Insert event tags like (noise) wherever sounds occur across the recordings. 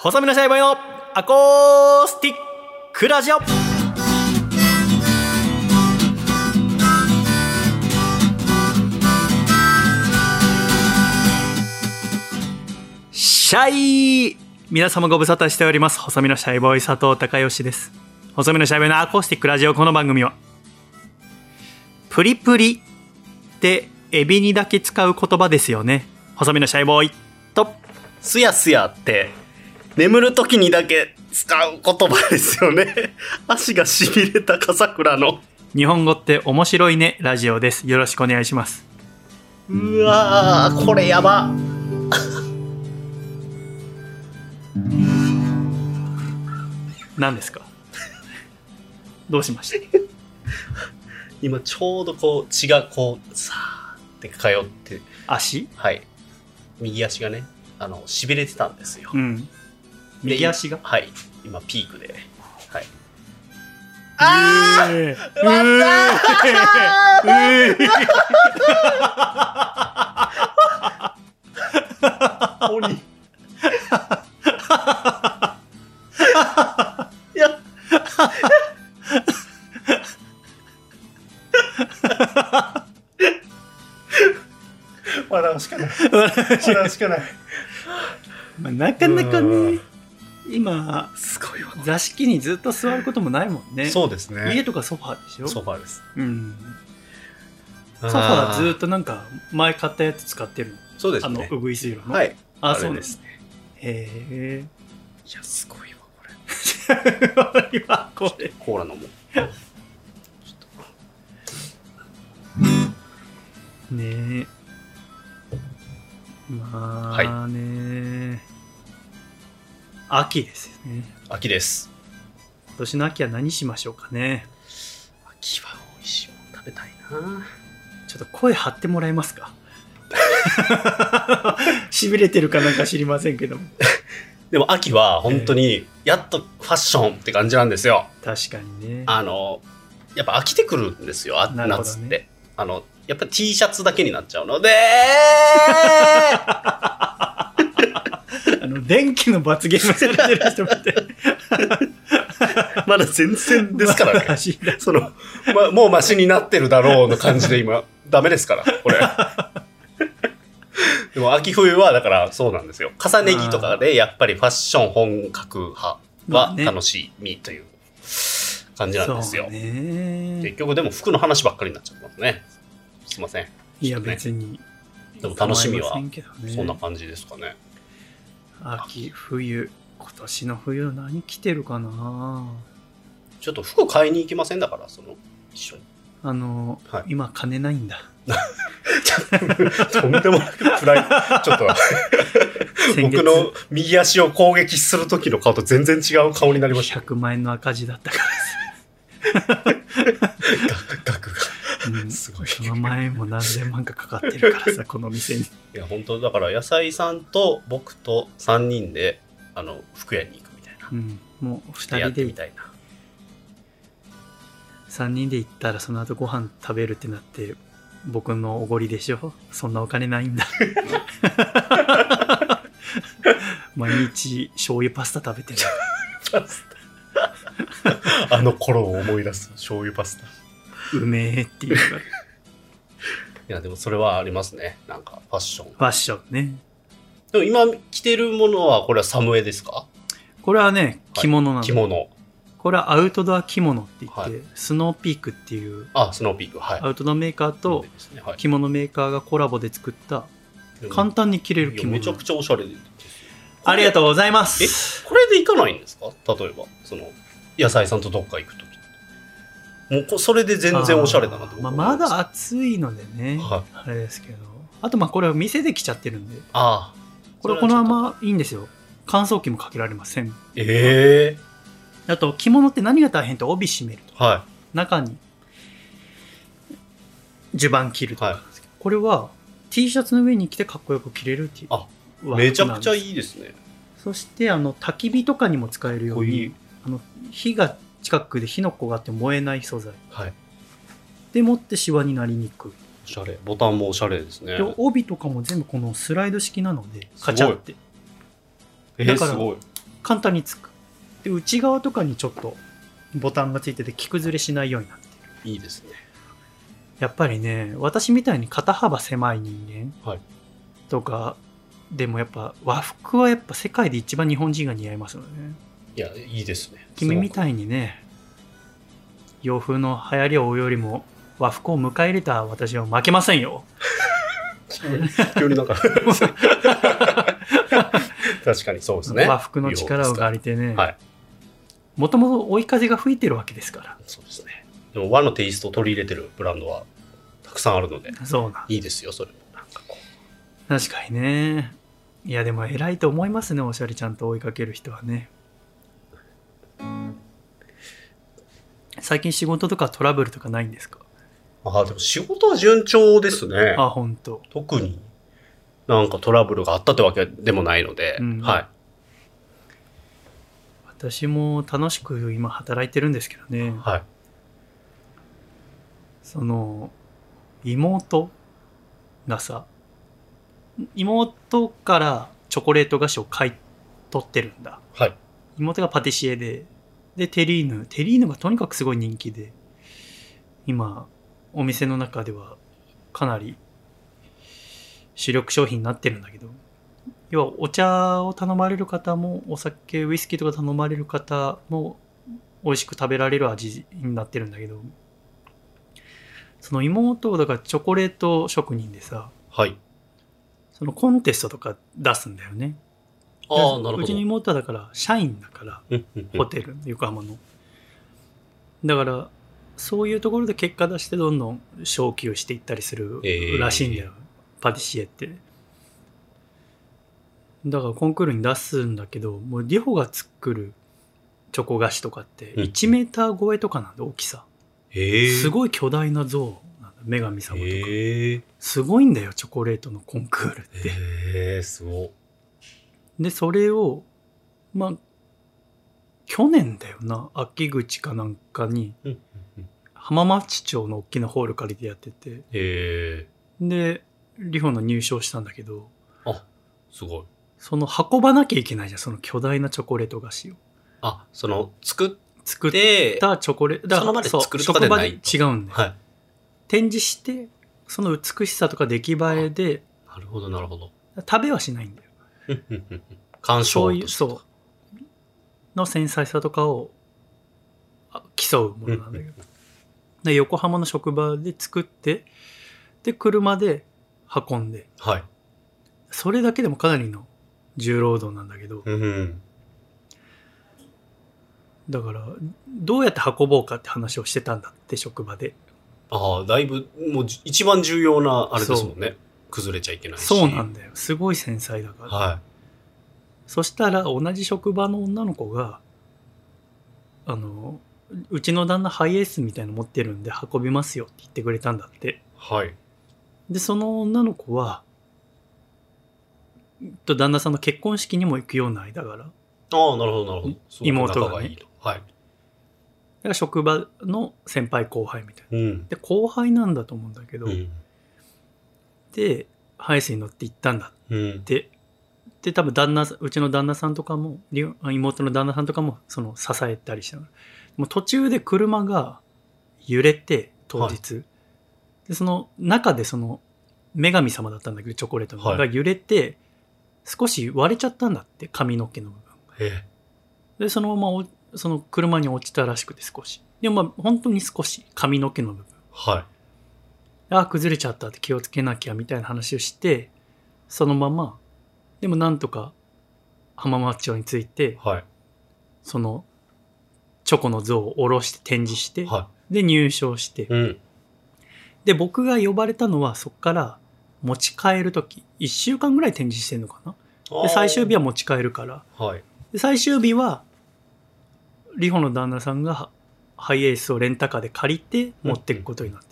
細身のシャイボーイのアコースティックラジオ。シャイ。皆様ご無沙汰しております。細身のシャイボーイ佐藤孝義です。細身のシャイボーイのアコースティックラジオ。この番組はプリプリってエビにだけ使う言葉ですよね。細身のシャイボーイとすやすやって、眠る時にだけ使う言葉ですよね。(laughs) 足がしびれた笠倉の。日本語って面白いねラジオですよろしくお願いしますうわー、これやば。(laughs) 何ですか？どうしました？(laughs) 今ちょうどこう血がこう、さーって通って、足？はい。右足がね、あの、しびれてたんですよ。うん右足が？はい。今ピークで。はい。あー。いや。笑うしかない。笑うしかない。(laughs) まあなかなかうね今すごいわ。座敷にずっと座ることもないもんねそうですね。家とかソファーでしょ？ソファーです。うんソファーずっとなんか前買ったやつ使ってるあの？そうですね。うぐいす色の？はい。あれそうですね。へえいや、すごいわ、これ。今これコーラ飲もう。ねえまあね、秋ですよね秋です。今年の秋は何しましょうかね秋は美味しいもの食べたいな。ちょっと声張ってもらえますか？(laughs) しびれてるかなんか知りませんけども (laughs) でも秋は本当に、やっとファッションって感じなんですよ。確かにねあの、やっぱ飽きてくるんですよ、あなるほどね夏って。あの、やっぱ T シャツだけになっちゃうので、あ (laughs) の電気の罰ゲームされてる人みたいまだ全然ですからね。その、ま、もうマシになってるだろうの感じで今、ダメですから、これ。(laughs) でも秋冬はだからそうなんですよ。重ね着とかでやっぱりファッション本格派は楽しみという感じなんですよ。結局でも服の話ばっかりになっちゃってますね。すいません。いや別にでも楽しみはそんな感じですかね。秋冬今年の冬何着てるかな？ちょっと服買いに行きませんだから、その、一緒に。あの、はい今金ないんだ (laughs) とんでもなく暗い。ちょっと、僕の右足を攻撃する時の顔と全然違う顔になりました。100万円の赤字だったから (laughs) 額が。さ、うん、すごい。その前も何千万かかかってるからさ (laughs) この店にいや、本当だから、野菜さんと僕と3人で、あの、服屋に行くみたいな。うんもう2やっ人でてみたいな。3人で行ったらその後ご飯食べるってなって僕のおごりでしょ？そんなお金ないんだ (laughs) 毎日醤油パスタ食べてる (laughs) パスタ。あの頃を思い出す醤油パスタ。いうめえっていうか。(laughs) や、でもそれはありますね。なんか、ファッション。ファッションね。でも今着てるものは、これはサムエですか？これはね着物なの、着物。これはアウトドア着物って言って、はい。スノーピークっていう。あ、スノーピーク。はい。アウトドアメーカーと着物メーカーがコラボで作った簡単に着れる着物。めちゃくちゃおしゃれですよ。ありがとうございまえす。これで行かないんですか？例えばその野菜さんとどっか行くと。きもうこそれで全然おしゃれだなとままだ暑いのでね、はい。あれですけど。あとまあこれは店で着ちゃってるんで。ああこれこのままいいんですよ。乾燥機もかけられません。ええあと着物って何が大変って帯締めるとは中に襦袢着るとか。はい。これは T シャツの上に着てかっこよく着れるっていう。あめちゃくちゃいいですね。そしてあの焚き火とかにも使えるようにい。あの火が近くで火の粉があって燃えない素材。はい。でもってシワになりにくい。おしゃれ。ボタンもおしゃれですね。で帯とかも全部このスライド式なのでカチャって。えー、だからすごい。簡単につく。で内側とかにちょっとボタンがついてて着崩れしないようになってる。いいですね。やっぱりね私みたいに肩幅狭い人間はい。とかでもやっぱ和服はやっぱ世界で一番日本人が似合いますよねいや、いいですね。君みたいにね洋風の流行りを追うよりも和服を迎え入れた私は負けませんよ急になんか確かにそうですね。和服の力を借りてねはい。もともと追い風が吹いてるわけですからそうですね。でも和のテイストを取り入れてるブランドはたくさんあるので、そうなんいいですよ、それも。なんかこ確かにねいやでも偉いと思いますねおしゃれちゃんと追いかける人はね最近仕事とかトラブルとかないんですか？う。ああ、でも仕事は順調ですね。あ本当特になんかトラブルがあったってわけでもないので、うんはい。私も楽しく今働いてるんですけどねはい。その妹がさ妹からチョコレート菓子を買い取ってるんだはい。妹がパティシエででテリーヌ。テリーヌがとにかくすごい人気で今お店の中ではかなり主力商品になってるんだけど。要はお茶を頼まれる方もお酒ウイスキーとか頼まれる方も美味しく食べられる味になってるんだけど。その妹だからチョコレート職人でさ。はい。そのコンテストとか出すんだよねああ、なるほど。うちの妹はだから社員だからホテル横浜の。だからそういうところで結果出してどんどん昇級していったりするえー。らしいんだよ、パティシエって。だからコンクールに出すんだけどもうリホが作るチョコ菓子とかってうん。1メーター超えとかなんだ大きさ。へえ。すごい巨大な像なんだ女神様とか。へえ。すごいんだよチョコレートのコンクールって。へえ、すごい。でそれをまあ去年だよな。秋口かなんかに浜松町の大きなホール借りてやってて。へえ。でリホの入賞したんだけど。あ、すごい。その運ばなきゃいけないじゃん。その巨大なチョコレート菓子を。あ、その、作っ作って、たチョコレート。だその場でそう作るとかでない。違うんだよ、はい。展示してその美しさとか出来栄えでなるほど、なるほど。食べはしないんだよ鑑賞そういうそう。の繊細さとかをあ競うものなんだけど。(laughs) で横浜の職場で作ってで車で運んで。はい。それだけでもかなりの重労働なんだけど。だからどうやって運ぼうかって話をしてたんだって職場で。ああ、だいぶ、もうじ一番重要な、あれですもんね。崩れちゃいけないし。そうなんだよすごい繊細だから、はそしたら同じ職場の女の子があのうちの旦那ハイエースみたいの持ってるんで運びますよって言ってくれたんだってい。はい。でその女の子はと旦那さんの結婚式にも行くような間柄だかああ、なるほど、なるほど。妹がねいいと。はい。ら職場の先輩後輩みたいなうん。で後輩なんだと思うんだけど、うん。でハイスに乗って行ったんだうん。っ。てで多分旦那うちの旦那さんとかも妹の旦那さんとかもその支えたりしながらもう途中で車が揺れて当日、でその中でその女神様だったんだけどチョコレートの、はい。が揺れて少し割れちゃったんだって髪の毛の部分。でそのままおその車に落ちたらしくて少し。でもまあ本当に少し髪の毛の部分。はい。あ崩れちゃったって気をつけなきゃみたいな話をしてそのままでもなんとか浜松町に着いてはい。そのチョコの像を下ろして展示して、はで入賞して、い。うん。で僕が呼ばれたのはそこから持ち帰る時1週間ぐらい展示してんのかな？で最終日は持ち帰るからは。はい。で最終日はリホの旦那さんがハイエースをレンタカーで借りて持っていくことになっ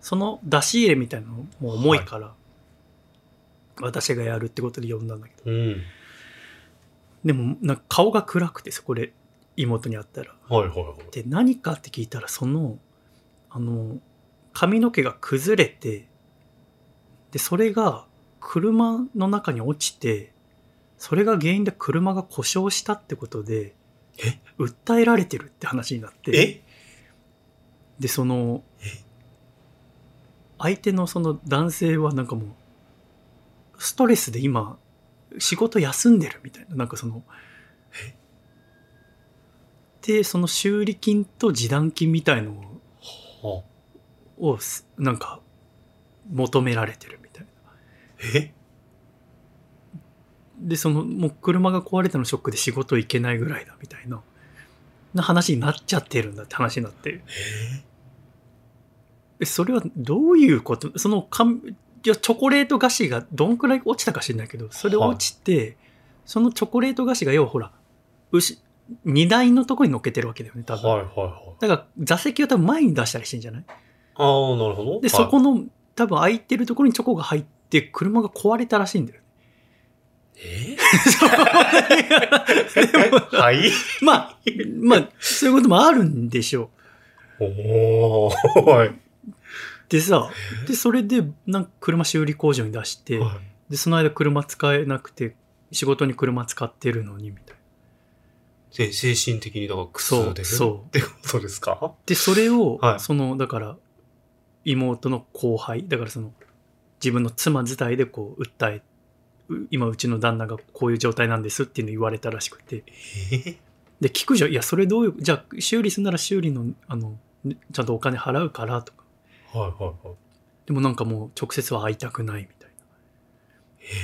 その出し入れみたいなのも重いから、私がやるってことで呼んだんだけど。うん。でもなんか顔が暗くてそこで妹に会ったら。はいはいはい。で何かって聞いたらそのあの髪の毛が崩れてでそれが車の中に落ちてそれが原因で車が故障したってことで、え？訴えられてるって話になって、え？で、そのえ、相手のその男性はなんかもう、ストレスで今、仕事休んでるみたいな、なんかその、で、その修理金と示談金みたいのをはをすなんか求められてるみたいな。え？で、そのもう車が壊れたのショックで仕事行けないぐらいだみたいな、な話になっちゃってるんだって話になって。ええ？それはどういうこと？そのかんいやチョコレート菓子がどんくらい落ちたか知らないけど、それ落ちて、そのチョコレート菓子が要はほら、牛、荷台のとこに乗っけてるわけだよね、多分。はいはいはい。だから座席を多分前に出したりしてんじゃない？ああ、なるほど。で、はいそこの多分空いてるところにチョコが入って、車が壊れたらしいんだよね。え？(laughs) (laughs) はい？まあ、まあ、そういうこともあるんでしょう。おー。はい。でさ、(laughs) で、それで、なんか車修理工場に出して、はい。で、その間車使えなくて、仕事に車使ってるのに、みたいな。で精神的にだから苦そう痛でそうってことですか？で、それを、はい。その、だから、妹の後輩、だからその、自分の妻自体でこう、訴え、う今うちの旦那がこういう状態なんですっていうの言われたらしくて、え？で、聞くじゃん、いや、それどういう、じゃあ、修理するなら修理の、あの、ねちゃんとお金払うからとか、はいはいはい。でもなんかもう直接は会いたくないみたい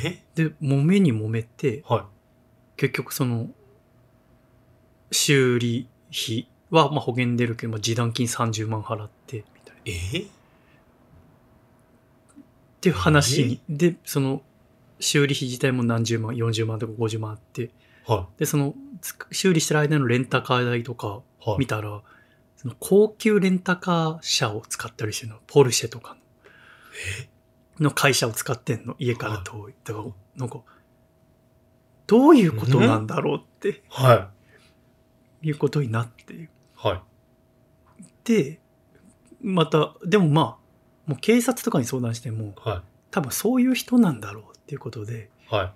な。え？で、揉めに揉めて、は結局その、修理費はまあ保険出るけど、まあ、示談金30万払って、みたいな。い。え？っていう話に、で、その、修理費自体も何十万、40万とか50万あって、はで、その、修理してる間のレンタカー代とかい。はい。見たら、その高級レンタカー車を使ったりしてるの、ポルシェとかの、の会社を使ってんの、家から遠い。だから、なんか、どういうことなんだろうってはい。いうことになって、はい。で、また、でもまあ、もう警察とかに相談しても、は多分そういう人なんだろうっていうことで、い。は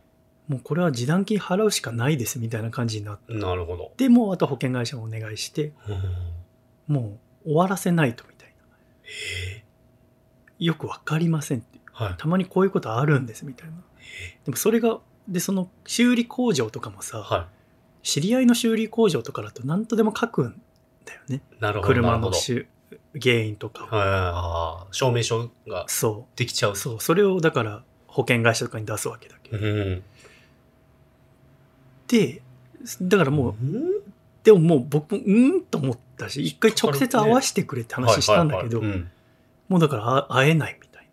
もうこれは示談金払うしかないですみたいな感じになって、い。なるほど。でもうあと保険会社にお願いして、うんもう終わらせないとみたいな。えよくわかりませんって。はい。たまにこういうことあるんですみたいな。でもそれが、で、その修理工場とかもさ、は知り合いの修理工場とかだと何とでも書くんだよね。い。なるほど。車の修原因とか証明書がそできちゃうう。。そう。それをだから保険会社とかに出すわけだけど。うん。で、だからもう、うんでももう僕もうんと思ったし、一回直接会わせてくれって話したんだけど、もうだからあ会えないみたい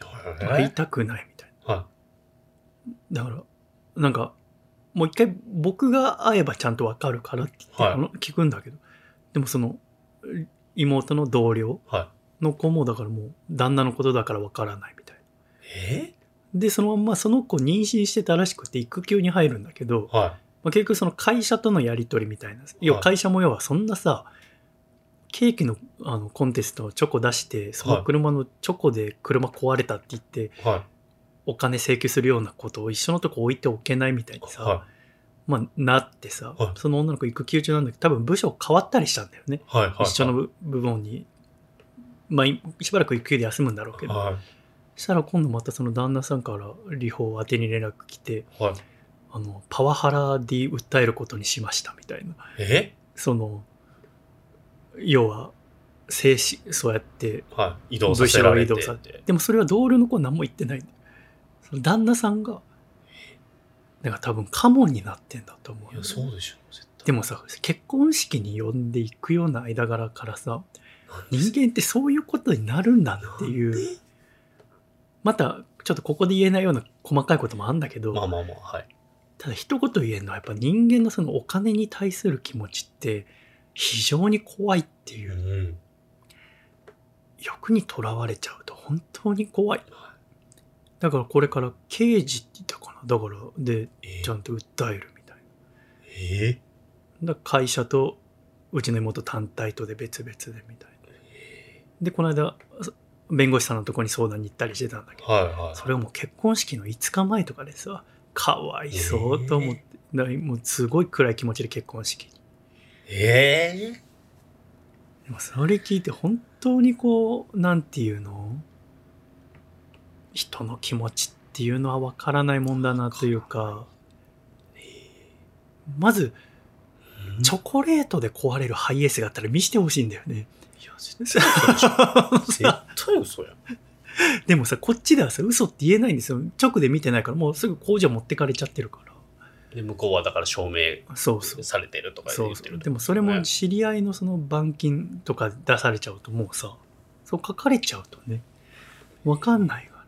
な。うん会いたくないみたいな。はだから、なんか、もう一回僕が会えばちゃんとわかるからってはいあの聞くんだけど、でもその、妹の同僚。の子もだからもう旦那のことだからわからないみたいな。え？で、そのまんまその子妊娠してたらしくて育休に入るんだけど、はまあ、結局その会社とのやり取りみたいな。要は会社も要はそんなさ、ケーキのあのコンテストのチョコ出して、その車のチョコで車壊れたって言って、い。はお金請求するようなことを一緒のとこ置いておけないみたいにい。さ、はまあなってさ、はいその女の子育休中なんだけど、多分部署変わったりしたんだよね。い。はい。はい。一緒の部部門に。まあ、いしばらく育休で休むんだろうけど、はそしたら今度またその旦那さんから離法宛てに連絡来て、い。はい。あの、パワハラで訴えることにしましたみたいな。え？その、要は、静止、そうやって、はい。移動させられて。でもそれは同僚の子は何も言ってないその旦那さんが、だから多分カモになってんだと思うよいや、そうでしょ。絶対でもさ、結婚式に呼んでいくような間柄からさ、人間ってそういうことになるんだっていう、また、ちょっとここで言えないような細かいこともあるんだけど、まあまあまあ、はい。ただ一言言えるのはやっぱ人間のそのお金に対する気持ちって非常に怖いっていうう、ん。欲にとらわれちゃうと本当に怖い。だからこれから刑事って言ったかな。だから、で、えちゃんと訴えるみたいえな。だから会社とうちの妹単体とで別々でみたいな。で、この間、弁護士さんのとこに相談に行ったりしてたんだけど、はいはい。それはもう結婚式の5日前とかでさ、かわいそうと思って、だからもうすごい暗い気持ちで結婚式。ええでもそれ聞いて本当にこうなんていうの？人の気持ちっていうのは分からないもんだなというか。まずチョコレートで壊れるハイエースがあったら見せてほしいんだよね。いや、絶対嘘でしょ。(laughs) 絶対嘘やん。(laughs) でもさこっちではさ嘘って言えないんですよ。直で見てないからもうすぐ工場持ってかれちゃってるから。で、向こうはだから証明されてるとか言ってるでもそれも知り合いのその板金とか出されちゃうともうさそう書かれちゃうとね分かんないから。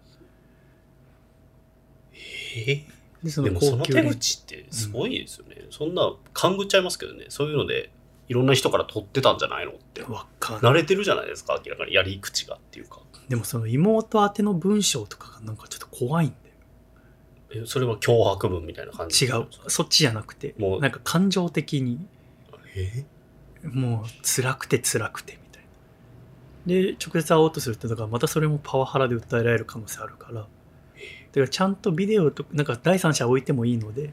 えでそでもその手口ってすごいですよね。そんな勘ぐっちゃいますけどね。そういうので、いろんな人から取ってたんじゃないのって。わか慣れてるじゃないですか、明らかに。やり口がっていうか。でもその妹宛ての文章とかがなんかちょっと怖いんだよ。えそれは脅迫文みたいな感じ？違う。そっちじゃなくてもう。なんか感情的に。え？もう辛くて辛くてみたいな。で直接会おうとするとだからまたそれもパワハラで訴えられる可能性あるから。だからちゃんとビデオとなんか第三者置いてもいいので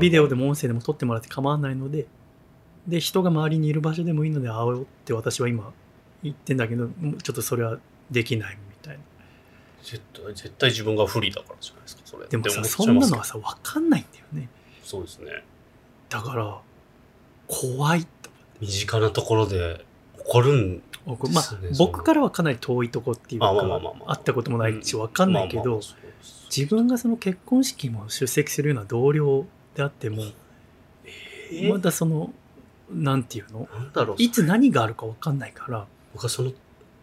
ビデオでも音声でも撮ってもらって構わないのでで人が周りにいる場所でもいいので会おうって私は今言ってんだけどもうちょっとそれはできないみたいな。絶対絶対自分が不利だからじゃないですか、それ。でもさそんなのはさ分かんないんだよね。そうですね。だから怖いと。身近なところで起こるん思うまあ僕からはかなり遠いとこっていうか会ったこともないし分かんないけど自分がその結婚式も出席するような同僚であってもえまだそのなんていうの？なんだろう。いつ何があるか分かんないから。僕はその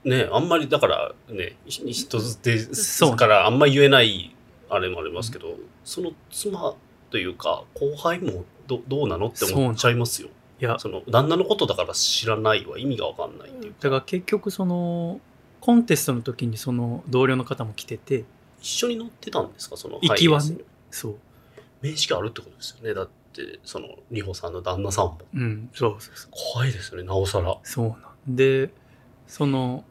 ねあんまりだからねひ人でそう。からあんま言えないあれもありますけど、その妻というか後輩もどどうなのって思っちゃいますよ。いや。その旦那のことだから知らないは意味が分かんないっていうか。だから結局そのコンテストの時にその同僚の方も来てて一緒に乗ってたんですか？その行きはね。そう。面識あるってことですよね。だってその美穂さんの旦那さんも。うんそうそうそう。怖いですよねなおさら。そうなんでその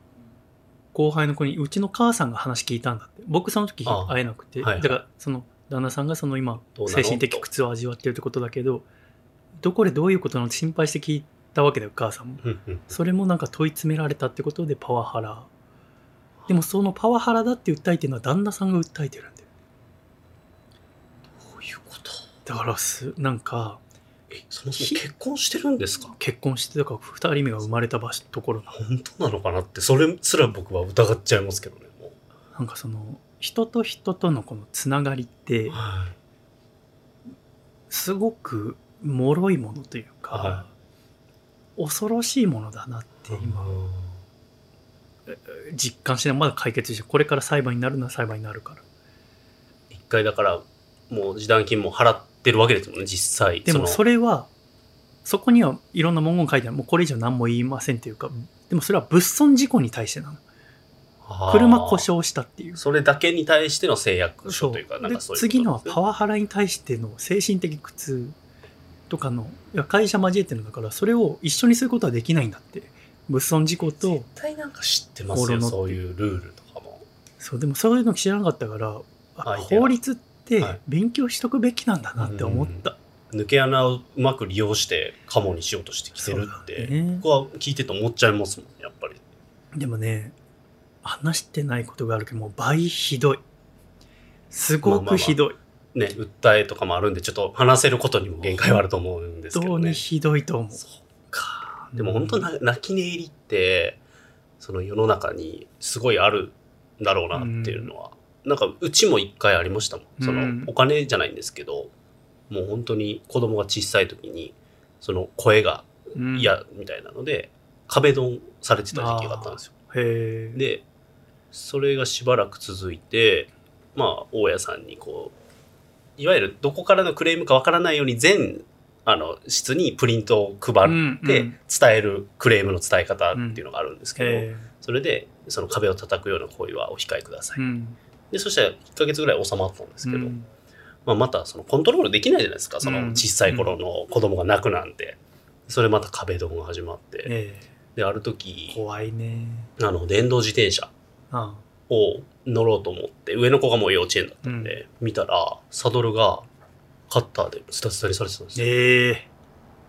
後輩の子にうちの母さんが話聞いたんだって。僕その時あ会えなくて、だからその旦那さんがその今精神的苦痛を味わってるってことだけどどこでどういうことなのって心配して聞いたわけだよ母さんも。それもなんか問い詰められたってことでパワハラ。でもそのパワハラだって訴えてるのは旦那さんが訴えてるんだよ。どういうこと？だからすなんかえそもそも結婚してるんですか？結婚してだから2人目が生まれた場所ところな本当なのかなってそれすら僕は疑っちゃいますけどねもなんかその人と人とのこのつながりってうはすごく脆いものというか、は恐ろしいものだなってい今実感してないまだ解決してこれから裁判になるのは裁判になるから。一回だからもう示談金も払ってるわけですもんね実際。でもそれれはそこにはいろんな文言書いてある。もうこれ以上何も言いませんっていうかでもそれは物損事故に対してなの。車故障したっていう。それだけに対しての誓約書というかなんでかそういう次のはパワワハラに対しての精神的苦痛とかのいや会社交えてるんだからそれを一緒にすることはできないんだって。物損事故と絶対なんか知ってますよそういうルールとかも。そうでもそういうの知らなかったから法律ってはい。勉強しとくべきなんだなって思った、抜け穴をうまく利用してカモにしようとしてきてるって、だね。僕は聞いてて思っちゃいますもんやっぱり。でもね話してないことがあるけどもう倍ひどい。すごくひどい、ね訴えとかもあるんでちょっと話せることにも限界はあると思うんですけ本当どねにひどいと思う。そうかでも本当な泣き寝入りってその世の中にすごいあるんだろうなっていうのは、なんかうちも一回ありましたもん。その、うんお金じゃないんですけどもう本当に子供が小さい時にその声がうん。嫌みたいなので、壁ドンされてた時期があったんですよ。でそれがしばらく続いてまあ大家さんにこういわゆるどこからのクレームかわからないように全あの室にプリントを配ってうん伝えるクレームの伝え方っていうのがあるんですけど、へそれでその壁を叩くような行為はお控えください、えうんでそしたら1ヶ月ぐらい収まったんですけど、うん。まあ、またそのコントロールできないじゃないですか。そのうん。小さい頃の子供が泣くなんて、それまた壁ドンが始まって、えであるえ時怖いね。あの電動自転車。あを乗ろうと思って、上の子がもう幼稚園だったんで、見たら、サドルがカッターでスタスタにされてたんですよ。ええ。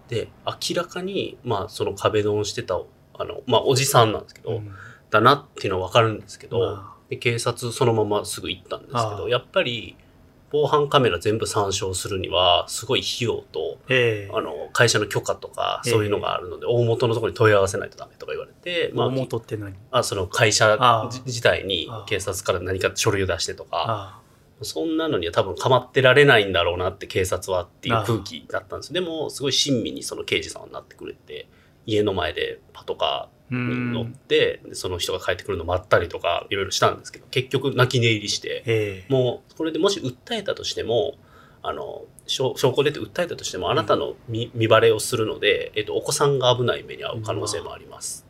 で、明らかに、まあ、その壁ドンしてた、あの、まあ、おじさんなんですけど、うん。だなっていうのはわかるんですけど、まで警察そのまますぐ行ったんですけど、やっぱり、防犯カメラ全部参照するには、すごい費用と、あええ。あの、会社の許可とか、ええ。そういうのがあるので、大元のところに問い合わせないとダメとか言われて、まあ大、元って何？あその会社自体に警察から何か書類を出してとか、あそんなのには多分構ってられないんだろうなって警察はっていう空気だったんです。でも、すごい親身にその刑事さんはなってくれて、家の前でパトカに乗っんて、でその人が帰ってくるの待ったりとか、いろいろしたんですけど、結局泣き寝入りして、ええ。もう、これでもし訴えたとしても、あの、証証拠出て訴えたとしても、あなたの見見バレをするので、えっと、お子さんが危ない目に遭う可能性もあります。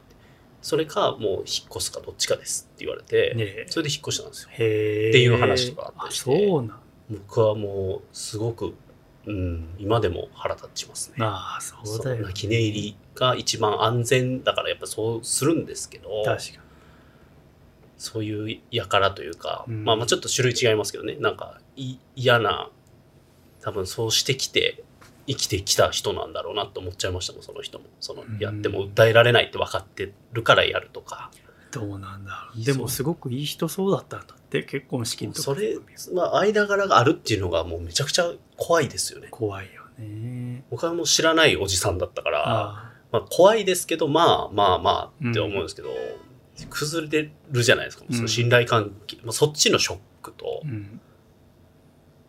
それか、もう引っ越すかどっちかですって言われて、それで引っ越したんですよ。へえ。っていう話とかあったりして。そうなん僕はもう、すごく、うん、今でも腹立ちますね。ああそうだよ泣き寝入りが一番安全だからやっぱそうするんですけど、確かそういう輩というか、うんまあまあちょっと種類違いますけどね、なんかい嫌な、多分そうしてきて、生きてきた人なんだろうなって思っちゃいましたもん、その人も。そのうん、やっても訴えられないって分かってるからやるとか。どうなんだろう。でもすごくいい人そうだったんだって結婚式の時それ、まあ間柄があるっていうのがもうめちゃくちゃ怖いですよね。怖いよね。僕はもう知らないおじさんだったから、あまあ怖いですけど、まあまあまあって思うんですけど、崩れるじゃないですか。うん。その信頼関係、まあ、そっちのショックとあ、うん。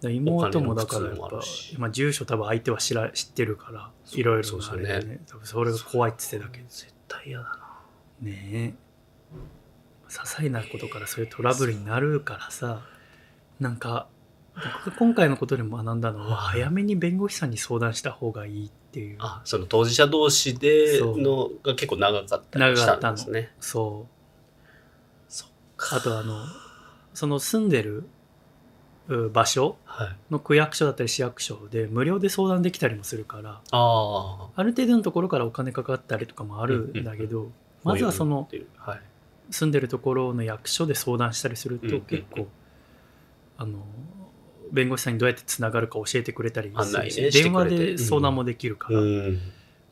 だ妹もだからやっぱるし。今住所多分相手は知ら知ってるからいろいろそうでねれでね。多分それが怖いって言ってたけど絶対嫌だな。ねえ些細なことからそういうトラブルになるからさなんか僕が今回のことでも学んだのははい早めに弁護士さんに相談した方がいいっていうあ、その当事者同士でのが結構長かったりしたんですね。そうそっあとあのその住んでるう場所はい。の区役所だったり市役所で無料で相談できたりもするからああ。ある程度のところからお金かかったりとかもあるんだけど、まずはそのはい。住んでるところの役所で相談したりすると結構、あの弁護士さんにどうやってつながるか教えてくれたりするし、ね電話で相談もできるから、うん。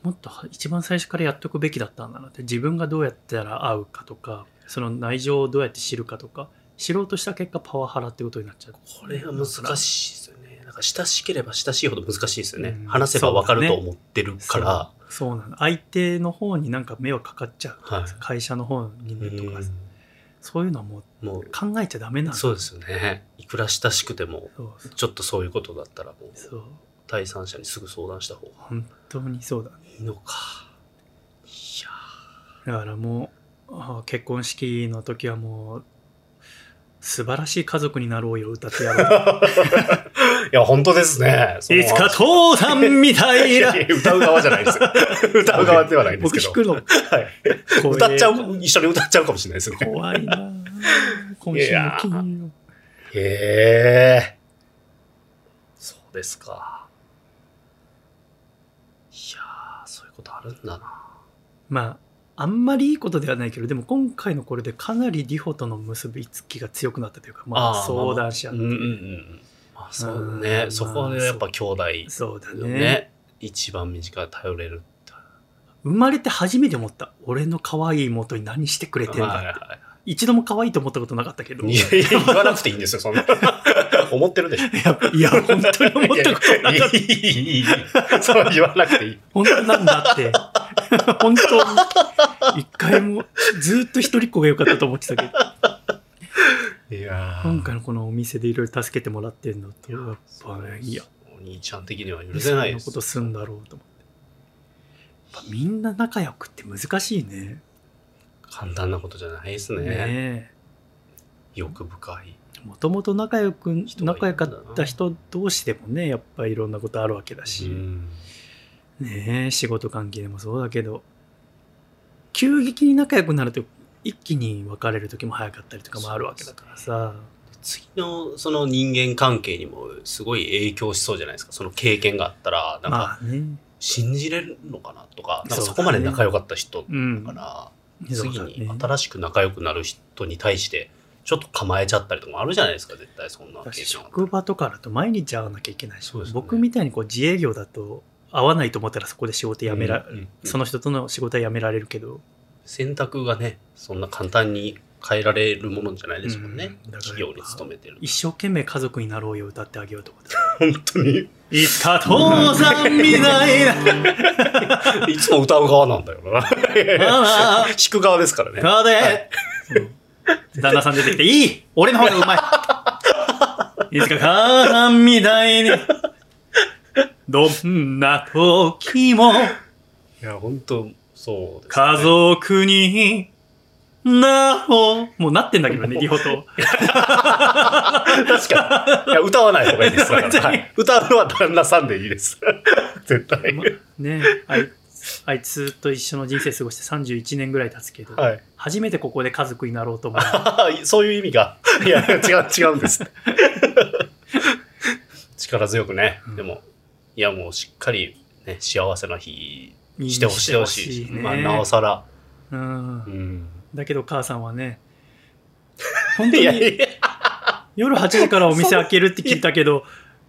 もっとは一番最初からやっとくべきだったんだなって自分がどうやったら会うかとかその内情をどうやって知るかとか知ろうとした結果パワハラってことになっちゃうこれは難しいですよね。なんか親しければ親しいほど難しいですよね。うん話せばわかると思ってるから。そうなの相手の方になんか目はかかっちゃうとか、はい。会社の方にねとか、うん。そういうのはもうもう、考えちゃダメなんだ。そうですよね。いくら親しくても、ちょっとそういうことだったらもう、そう。第三者にすぐ相談した方が。本当にそうだね。いいのか。いやだからもうあ結婚式の時はもう素晴らしい家族になろうよ歌ってやろう。い (laughs) や、本当ですね。いつか父さんみたいないやいや歌う側じゃないですよ。(laughs) 歌う側ではないんですけど。僕弾くのはい。歌っちゃう、一緒に歌っちゃうかもしれないですね。怖いな今週の金曜へえ。そうですか。いやー、そういうことあるんだな。まああんまりいいことではないけどでも今回のこれでかなりリホとの結びつきが強くなったというかまあー相談し合って、うんうんうん。そうね、そこでやっぱ兄弟、ね、そうだね。一番身近で頼れる生まれて初めて思った。俺の可愛い妹に何してくれてんだって、はいはい、一度も可愛いと思ったことなかったけど。いやいや言わなくていいんですよ。そんな。(laughs) 思ってるでしょ。いや本当に思ったことなかった。いいいいそう言わなくていい。本当なんだって。本当。一回もずっと一人っ子が良かったと思ってたけど。いやー今回のこのお店でいろいろ助けてもらってるのと、やっぱね、いや、お兄ちゃん的には許そせないですんなことすんだろうと思って。やっぱみんな仲良くって難しいね。簡単なことじゃないですね。ね欲深い。え。もともと仲良く、仲良かった人同士でもね、やっぱりいろんなことあるわけだし。うんねえ仕事関係でもそうだけど急激に仲良くなると一気に別れる時も早かったりとかもあるわけだからさ。次のその人間関係にもすごい影響しそうじゃないですか。その経験があったら、なんか信じれるのかなとか、なんかそこまで仲良かった人うん。だから、そう次だね。に新しく仲良くなる人に対してちょっと構えちゃったりとかもあるじゃないですか、絶対そんな職場とかだと毎日会わなきゃいけないし、そうですよね。僕みたいにこう自営業だと会わないと思ったらそこで仕事辞めら、うんうんうん。その人との仕事は辞められるけど、選択がね、そんな簡単に変えられるものじゃないですもんね。うん企業に勤めてる。一生懸命家族になろうよ歌ってあげようと思って。本当に？いつか父さんみたいな。(laughs) いつも歌う側なんだよな。あ弾く側ですからね。あで、旦那さん出てきて、いい俺の方がうまいいつか母さんみたいに、どんな時もいや、本当そうです、家族になお、もうなってんだけどね、(laughs) リホと。確かに。いや、歌わない方がいいです。だからはい、歌うのは旦那さんでいいです。(laughs) 絶対。まねあいあいつと一緒の人生過ごして31年ぐらい経つけど、はい。初めてここで家族になろうと思う。(laughs) そういう意味が。いや、違う、違うんです。力強くね。うんでも、いや、もうしっかり、ね、幸せな日してほしいほしい。ねまあ、なおさら。うんう。ん。だけど母さんはね、(laughs) 本当に夜8時からお店開けるって聞いたけど、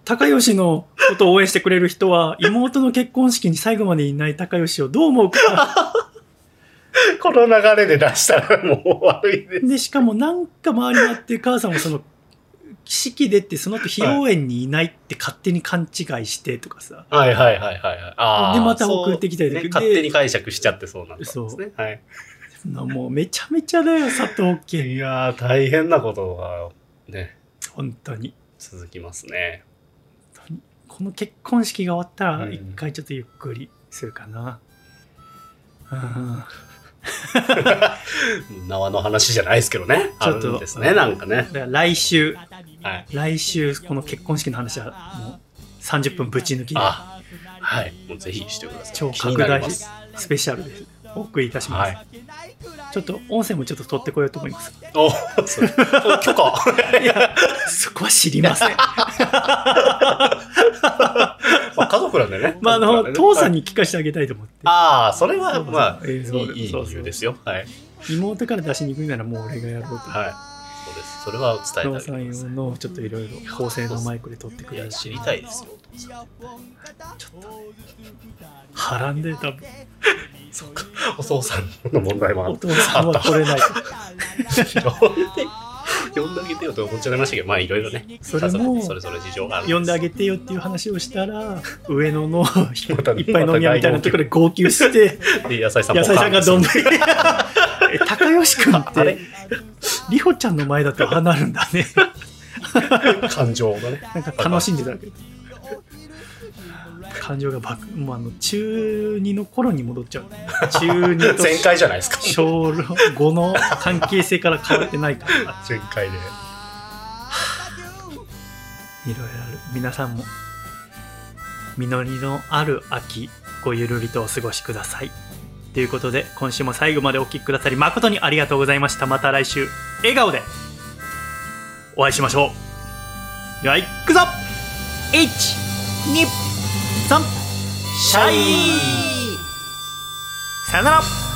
高吉のことを応援してくれる人は、妹の結婚式に最後までいない高吉をどう思うか。(laughs) この流れで出したらもう悪いです。で、しかもなんか周りにあって、母さんもその、式でってその後披露宴にいないって勝手に勘違いしてとかさ。はいはいはいはいはい。あーでまた送ってきたりとかそうねで勝手に解釈しちゃってそうなんですね。はい。もうめちゃめちゃだよ、佐藤家。いやー、大変なことがね、本当に。続きますね。この結婚式が終わったら、うん一回ちょっとゆっくりするかな。うん (laughs) 縄の話じゃないですけどね。ちょっとあるんですね、なんかね。来週、はい。来週、この結婚式の話はもう30分ぶち抜きで、あ、はい。もうぜひしてください。超拡大。スペシャルでお送りいたします。はい。ちょっと音声もちょっと取ってこようと思います。お許可。(laughs) いや、そこは知りません。(laughs) まあ、家族なんでね。(laughs) まあ、あの、父さんに聞かせてあげたいと思って。ああ、それは、まあ、いい理由ですよ。はい。妹から出しにくいならもう俺がやろうと。はい。そうです。それは伝えてあ父ささん用のちょっといろいろ高性能マイクで撮ってくれる知りたいですよ、お父さん。波乱で多分お父さんの問題もあっお父さんは撮れないた。(laughs) 呼んであげてよと思っちゃいましたけど、(laughs) まあ、いろいろね。それもそれぞれ事情があるんです呼んであげてよっていう話をしたら上野のいっぱい飲み屋みたいなところで号泣して (laughs) で、野菜さん野菜さんがどんぶり。(laughs) 高吉君って里穂ちゃんの前だとああなるんだね感情がね。なんか楽しんでたわけ感情が爆もうあの中2の頃に戻っちゃう。(laughs) 中2と全開じゃないですか。小5の関係性から変わってないから。(laughs) 全開で。いろいろある皆さんも実りのある秋ごゆるりとお過ごしください。ということで今週も最後までお聴きくださり誠にありがとうございました。また来週笑顔で。お会いしましょう。ではいくぞさんシャイ。さよなら。